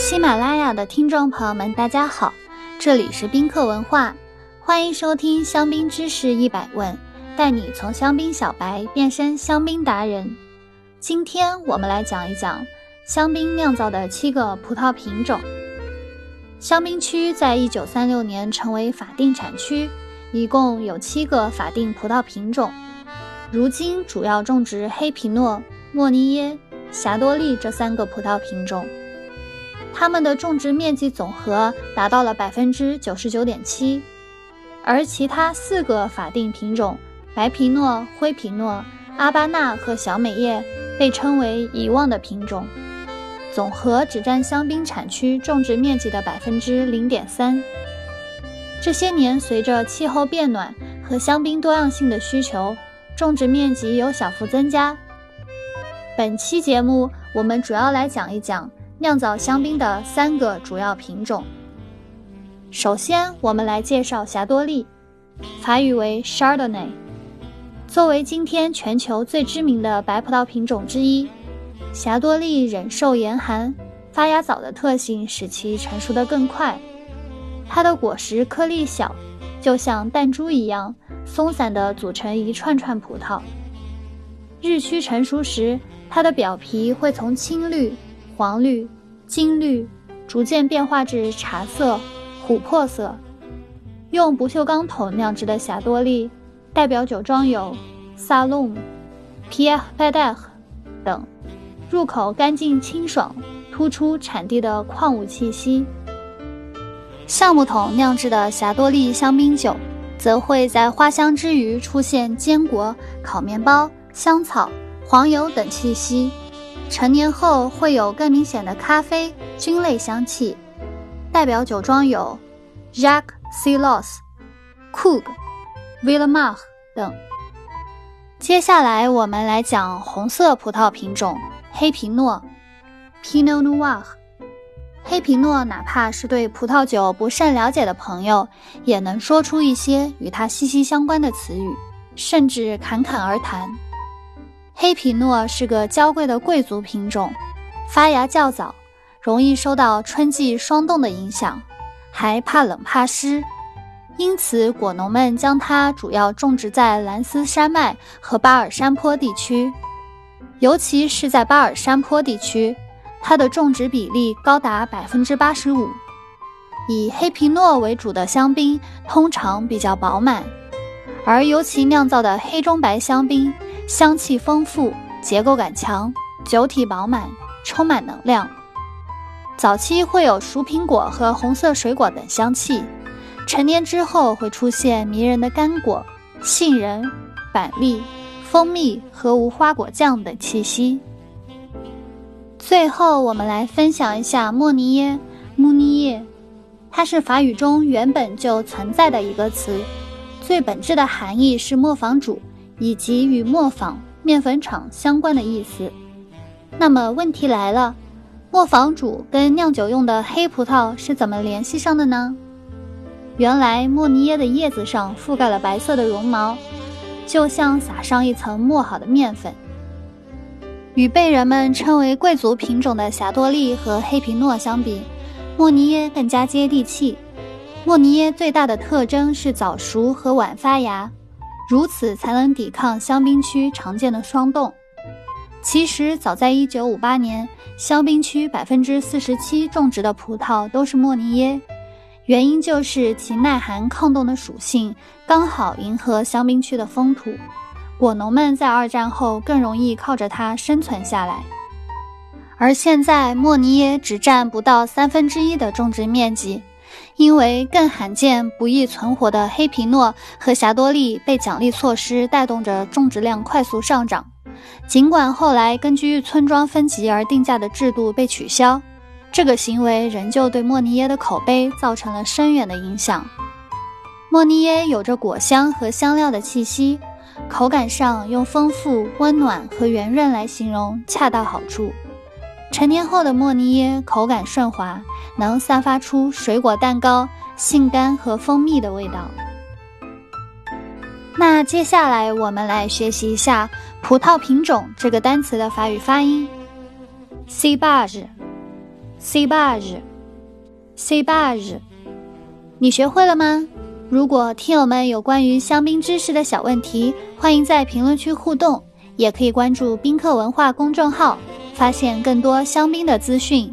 喜马拉雅的听众朋友们，大家好，这里是宾客文化，欢迎收听香槟知识一百问，带你从香槟小白变身香槟达人。今天我们来讲一讲香槟酿造的七个葡萄品种。香槟区在一九三六年成为法定产区，一共有七个法定葡萄品种。如今主要种植黑皮诺、莫尼耶、霞多丽这三个葡萄品种。它们的种植面积总和达到了百分之九十九点七，而其他四个法定品种白皮诺、灰皮诺、阿巴纳和小美叶被称为遗忘的品种，总和只占香槟产区种植面积的百分之零点三。这些年，随着气候变暖和香槟多样性的需求，种植面积有小幅增加。本期节目我们主要来讲一讲。酿造香槟的三个主要品种。首先，我们来介绍霞多丽，法语为 Chardonnay。作为今天全球最知名的白葡萄品种之一，霞多丽忍受严寒、发芽早的特性使其成熟得更快。它的果实颗粒小，就像弹珠一样松散地组成一串串葡萄。日趋成熟时，它的表皮会从青绿。黄绿、金绿，逐渐变化至茶色、琥珀色。用不锈钢桶酿制的霞多丽，代表酒庄有萨隆、皮埃贝戴等。入口干净清爽，突出产地的矿物气息。橡木桶酿制的霞多丽香槟酒，则会在花香之余出现坚果、烤面包、香草、黄油等气息。成年后会有更明显的咖啡菌类香气，代表酒庄有 Jacques c l o s Coog、Villemar 等。接下来我们来讲红色葡萄品种黑皮诺 （Pinot Noir）。黑皮诺，哪怕是对葡萄酒不甚了解的朋友，也能说出一些与它息息相关的词语，甚至侃侃而谈。黑皮诺是个娇贵的贵族品种，发芽较早，容易受到春季霜冻的影响，还怕冷怕湿，因此果农们将它主要种植在兰斯山脉和巴尔山坡地区，尤其是在巴尔山坡地区，它的种植比例高达百分之八十五。以黑皮诺为主的香槟通常比较饱满，而尤其酿造的黑中白香槟。香气丰富，结构感强，酒体饱满，充满能量。早期会有熟苹果和红色水果等香气，成年之后会出现迷人的干果、杏仁、板栗、蜂蜜和无花果酱等气息。最后，我们来分享一下莫尼耶穆尼耶，它是法语中原本就存在的一个词，最本质的含义是磨坊主。以及与磨坊、面粉厂相关的意思。那么问题来了，磨坊主跟酿酒用的黑葡萄是怎么联系上的呢？原来莫尼耶的叶子上覆盖了白色的绒毛，就像撒上一层磨好的面粉。与被人们称为贵族品种的霞多丽和黑皮诺相比，莫尼耶更加接地气。莫尼耶最大的特征是早熟和晚发芽。如此才能抵抗香槟区常见的霜冻。其实，早在1958年，香槟区百分之四十七种植的葡萄都是莫尼耶，原因就是其耐寒抗冻的属性刚好迎合香槟区的风土，果农们在二战后更容易靠着它生存下来。而现在，莫尼耶只占不到三分之一的种植面积。因为更罕见、不易存活的黑皮诺和霞多丽被奖励措施带动着种植量快速上涨，尽管后来根据村庄分级而定价的制度被取消，这个行为仍旧对莫尼耶的口碑造成了深远的影响。莫尼耶有着果香和香料的气息，口感上用丰富、温暖和圆润来形容恰到好处。成年后的莫尼耶口感顺滑，能散发出水果蛋糕、杏干和蜂蜜的味道。那接下来我们来学习一下“葡萄品种”这个单词的法语发音：cibage。C 巴日，C 巴日，你学会了吗？如果听友们有关于香槟知识的小问题，欢迎在评论区互动，也可以关注宾客文化公众号，发现更多香槟的资讯。